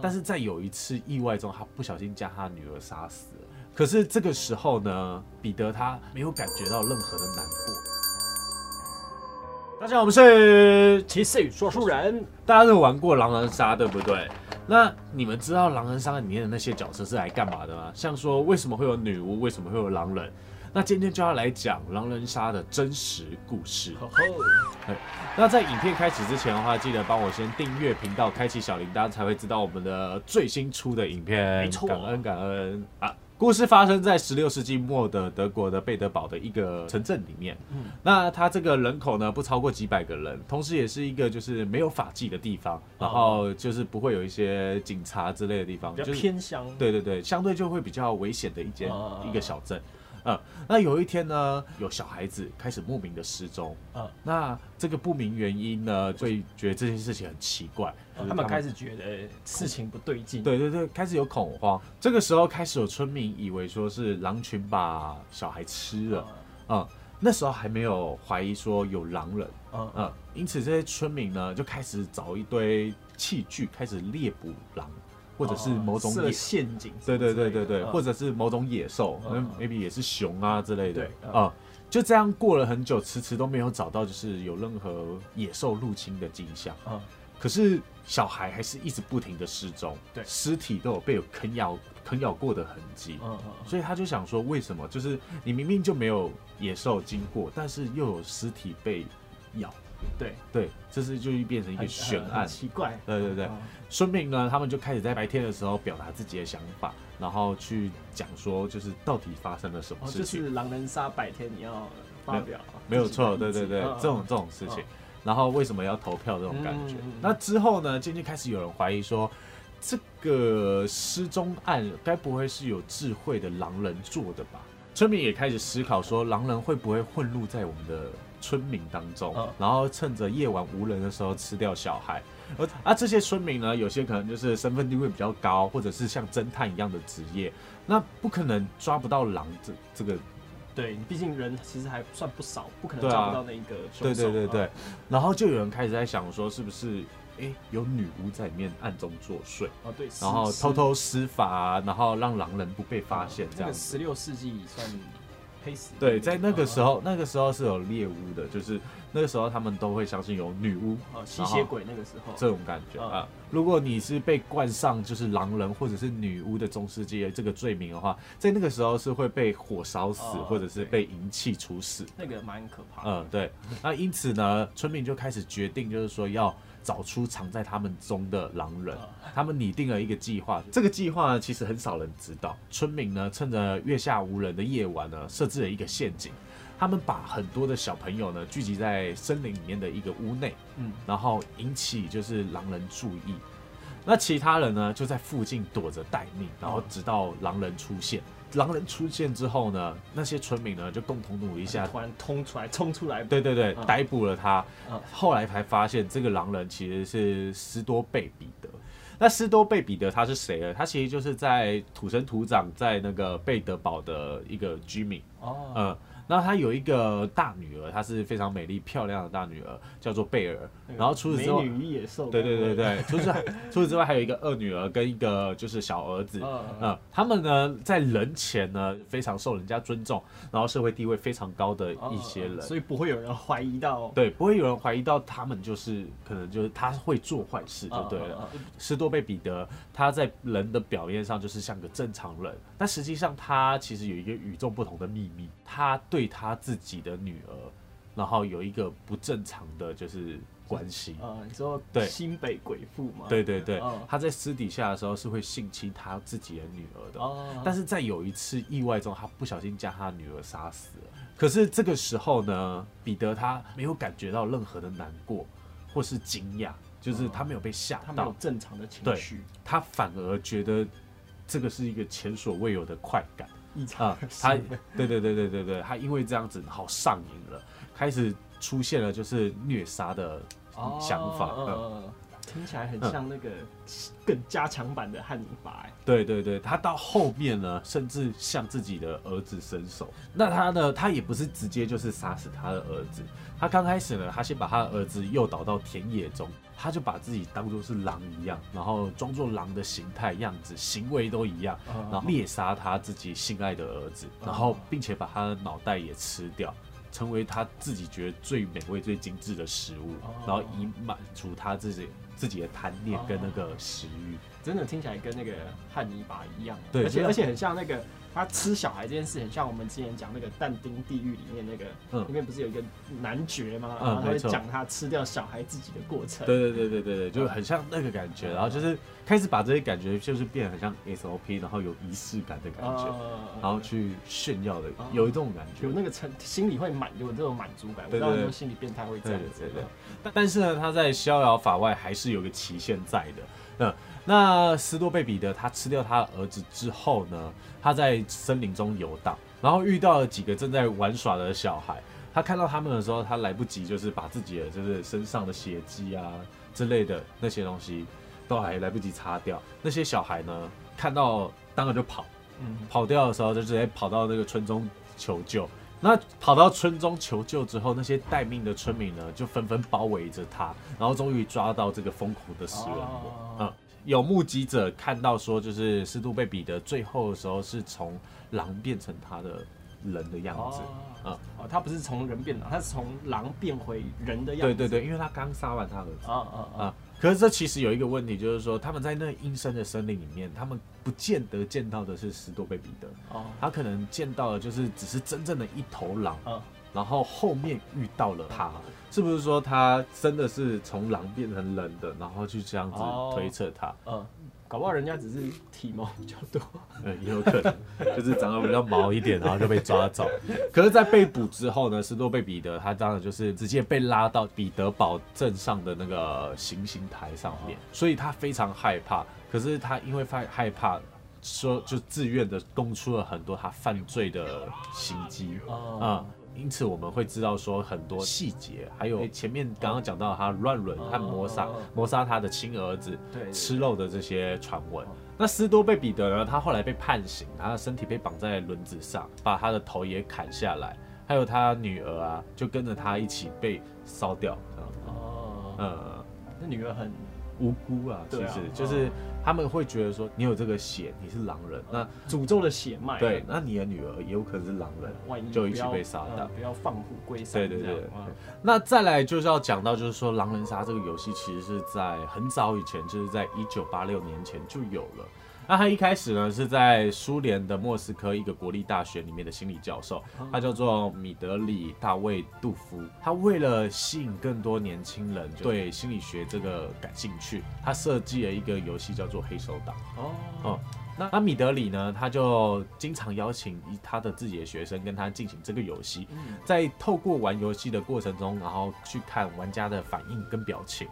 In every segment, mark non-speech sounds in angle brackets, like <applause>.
但是在有一次意外中，他不小心将他女儿杀死了。可是这个时候呢，彼得他没有感觉到任何的难过。大家好，我们是骑士与说书人，大家都玩过狼人杀，对不对？那你们知道狼人杀里面的那些角色是来干嘛的吗？像说为什么会有女巫，为什么会有狼人？那今天就要来讲狼人杀的真实故事。那在影片开始之前的话，记得帮我先订阅频道，开启小铃铛，才会知道我们的最新出的影片。没错，感恩感恩啊！故事发生在十六世纪末的德国的贝德堡的一个城镇里面。嗯，那它这个人口呢不超过几百个人，同时也是一个就是没有法纪的地方，然后就是不会有一些警察之类的地方，比较偏乡。对对对，相对就会比较危险的一间一个小镇。嗯，那有一天呢，有小孩子开始莫名的失踪。嗯，那这个不明原因呢，会觉得这件事情很奇怪。他们开始觉得事情不对劲。对对对，开始有恐慌。这个时候开始有村民以为说是狼群把小孩吃了。嗯，那时候还没有怀疑说有狼人。嗯嗯，因此这些村民呢就开始找一堆器具，开始猎捕狼。或者是某种野陷阱，对对对对对，或者是某种野兽，maybe 也是熊啊之类的啊，就这样过了很久，迟迟都没有找到就是有任何野兽入侵的迹象啊。可是小孩还是一直不停的失踪，对，尸体都有被啃咬啃咬过的痕迹，嗯嗯，所以他就想说，为什么？就是你明明就没有野兽经过，但是又有尸体被咬？对对，这是就变成一个悬案，奇怪。对对对，孙明呢，他们就开始在白天的时候表达自己的想法，然后去讲说，就是到底发生了什么事情。就是狼人杀白天你要发表，没有错。对对对，这种这种事情，然后为什么要投票这种感觉？那之后呢，渐渐开始有人怀疑说，这个失踪案该不会是有智慧的狼人做的吧？村民也开始思考说，狼人会不会混入在我们的？村民当中，然后趁着夜晚无人的时候吃掉小孩，而啊这些村民呢，有些可能就是身份地位比较高，或者是像侦探一样的职业，那不可能抓不到狼这这个，对，毕竟人其实还算不少，不可能抓不到那一个对对对对，然后就有人开始在想说，是不是哎有女巫在里面暗中作祟哦？对，然后偷偷施法，然后让狼人不被发现，这样。十六世纪算。对，在那个时候，那个时候是有猎巫的，就是那个时候他们都会相信有女巫、吸血鬼。那个时候这种感觉啊，如果你是被冠上就是狼人或者是女巫的中世纪这个罪名的话，在那个时候是会被火烧死，或者是被银器处死。那个蛮可怕。嗯，对。那因此呢，村民就开始决定，就是说要。找出藏在他们中的狼人，他们拟定了一个计划。这个计划呢，其实很少人知道。村民呢，趁着月下无人的夜晚呢，设置了一个陷阱。他们把很多的小朋友呢，聚集在森林里面的一个屋内，嗯，然后引起就是狼人注意。那其他人呢，就在附近躲着待命，然后直到狼人出现。狼人出现之后呢，那些村民呢就共同努力下，突然冲出来，冲出来，对对对，逮捕了他。后来才发现，这个狼人其实是斯多贝彼得。那斯多贝彼得他是谁呢？他其实就是在土生土长在那个贝德堡的一个居民。哦，嗯。那他有一个大女儿，她是非常美丽漂亮的大女儿，叫做贝尔。然后除此之外，美女与野兽。对对对对，除此 <laughs> 除此之外，还有一个二女儿跟一个就是小儿子。嗯，他们呢在人前呢非常受人家尊重，然后社会地位非常高的一些人，所以不会有人怀疑到。对，不会有人怀疑到他们就是可能就是他会做坏事就对了。斯多贝彼得他在人的表面上就是像个正常人，但实际上他其实有一个与众不同的秘密，他对。对他自己的女儿，然后有一个不正常的就是关系啊，你说对新北鬼父嘛？对对对，他在私底下的时候是会性侵他自己的女儿的，哦但是在有一次意外中，他不小心将他女儿杀死了。可是这个时候呢，彼得他没有感觉到任何的难过或是惊讶，就是他没有被吓到正常的情绪，他反而觉得这个是一个前所未有的快感。啊，他，对对对对对对，他因为这样子好上瘾了，开始出现了就是虐杀的想法，听起来很像那个更加强版的汉尼拔。对对对，他到后面呢，甚至向自己的儿子伸手。那他呢，他也不是直接就是杀死他的儿子，他刚开始呢，他先把他的儿子诱导到田野中。他就把自己当做是狼一样，然后装作狼的形态样子，行为都一样，然后猎杀他自己心爱的儿子，然后并且把他的脑袋也吃掉，成为他自己觉得最美味、最精致的食物，然后以满足他自己自己的贪念跟那个食欲。真的听起来跟那个汉尼拔一样，对而且而且很像那个他吃小孩这件事，很像我们之前讲那个但丁地狱里面那个，嗯里面不是有一个男爵吗？嗯然后他会讲他吃掉小孩自己的过程。对对对对对对，就很像那个感觉，然后就是开始把这些感觉就是变得很像 SOP，然后有仪式感的感觉，呃然后去炫耀的哦，有一种感觉有。那个成心里会满有这种满足感，我对对对知道很多心理变态会这样子。对对对但但是呢，他在逍遥法外还是有个期限在的。那那斯多贝彼得他吃掉他的儿子之后呢，他在森林中游荡，然后遇到了几个正在玩耍的小孩。他看到他们的时候，他来不及就是把自己的就是身上的血迹啊之类的那些东西都还来不及擦掉。那些小孩呢，看到当然就跑，嗯，跑掉的时候就直接跑到那个村中求救。那跑到村中求救之后，那些待命的村民呢，就纷纷包围着他，然后终于抓到这个疯狂的食人魔。哦嗯，有目击者看到说，就是斯杜贝比的最后的时候是从狼变成他的人的样子。嗯哦，哦，他不是从人变狼，他是从狼变回人的样子。对对对，因为他刚杀完他儿子啊啊啊！啊。可是这其实有一个问题，就是说他们在那阴森的森林里面，他们不见得见到的是斯多贝彼得，哦，他可能见到的就是只是真正的一头狼。嗯，然后后面遇到了他，是不是说他真的是从狼变成人的，然后去这样子哦推测他？嗯，搞不好人家只是体毛比较多。<laughs> 嗯，也有可能就是长得比较毛一点，然后就被抓走。可是，在被捕之后呢，斯诺贝彼得他当然就是直接被拉到彼得堡镇上的那个行刑台上面，所以他非常害怕。可是他因为害害怕，说就自愿的供出了很多他犯罪的行迹啊、哦因此我们会知道说很多细节，还有前面刚刚讲到他乱伦和谋杀哦谋杀他的亲儿子，对，吃肉的这些传闻。那斯多贝彼得呢？他后来被判刑，他的身体被绑在轮子上，把他的头也砍下来，还有他女儿啊，就跟着他一起被烧掉。哦，嗯，那女儿很无辜啊，其实就是他们会觉得说，你有这个血，你是狼人，那诅咒的血脉。对，那你的女儿也有可能是狼人。万一就一起被杀掉呃不要放虎归山。对对对那再来就是要讲到，就是说狼人杀这个游戏其实是在很早以前，就是在一九八六年前就有了。那他一开始呢是在苏联的莫斯科一个国立大学里面的心理教授，他叫做米德里大卫杜夫。他为了吸引更多年轻人对心理学这个感兴趣，他设计了一个游戏叫做黑手党。哦哦那那米德里呢，他就经常邀请他的自己的学生跟他进行这个游戏，嗯在透过玩游戏的过程中，然后去看玩家的反应跟表情。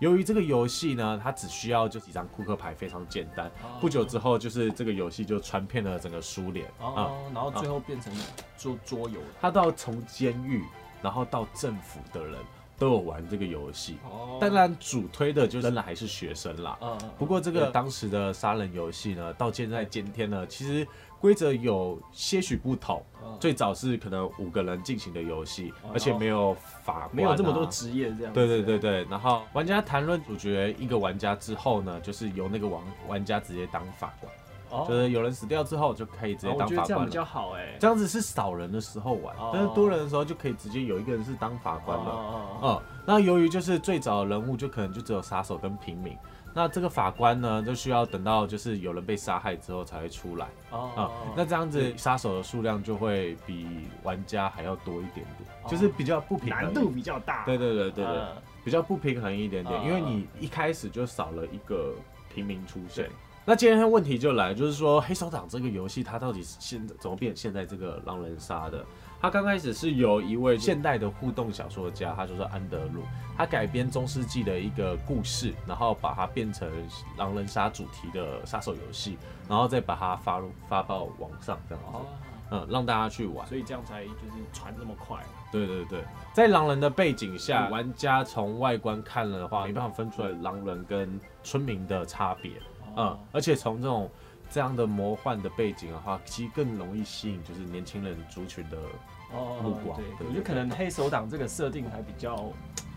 由于这个游戏呢，它只需要就几张扑克牌，非常简单。哦不久之后，就是这个游戏就传遍了整个苏联啊。哦，然后最后变成桌桌游。他到从监狱，然后到政府的人都有玩这个游戏。哦当，然，主推的就仍然还是学生啦。嗯，不过这个当时的杀人游戏呢，到现在今天呢，其实规则有些许不同。嗯最早是可能五个人进行的游戏，哦而且没有法官啊、没有这么多职业这样。对对对对，然后玩家谈论主角一个玩家之后呢，就是由那个玩玩家直接当法官，哦，就是有人死掉之后就可以直接当觉得这样比法官了。较好哎。这样子是少人的时候玩，哦但是多人的时候就可以直接有一个人是当法官了。哦嗯，那由于就是最早的人物就可能就只有杀手跟平民，那这个法官呢就需要等到就是有人被杀害之后才会出来哦啊、那这样子杀手的数量就会比玩家还要多一点点，就是比较不平衡。难度比较大。对对对对对，嗯比较不平衡一点点，嗯因为你一开始就少了一个平民出现对。那今天问题就来，就是说黑手党这个游戏它到底是现怎么变现在这个狼人杀的？它刚开始是由一位现代的互动小说家，他就是安德鲁，他改编中世纪的一个故事，然后把它变成狼人杀主题的杀手游戏，然后再把它发入发到网上这样子，哦，嗯，让大家去玩。所以这样才就是传这么快。对对对，在狼人的背景下，玩家从外观看了的话，没办法分出来狼人跟村民的差别。嗯哦，，而且从这种这样的魔幻的背景的话，其实更容易吸引就是年轻人族群的。哦目光对，对我觉得可能黑手党这个设定还比较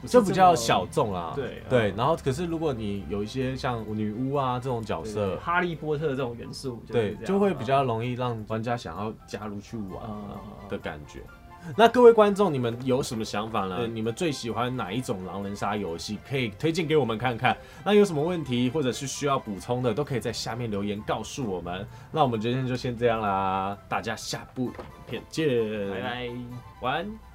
不是这比较小众啦。对对，嗯然后可是如果你有一些像女巫啊这种角对色，哈利波特这种元素，对就会比较容易让玩家想要加入去玩的感觉。那各位观众，你们有什么想法呢？你们最喜欢哪一种狼人杀游戏？可以推荐给我们看看。那有什么问题或者是需要补充的，都可以在下面留言告诉我们。那我们今天就先这样啦，大家下部影片见，拜拜。晚安。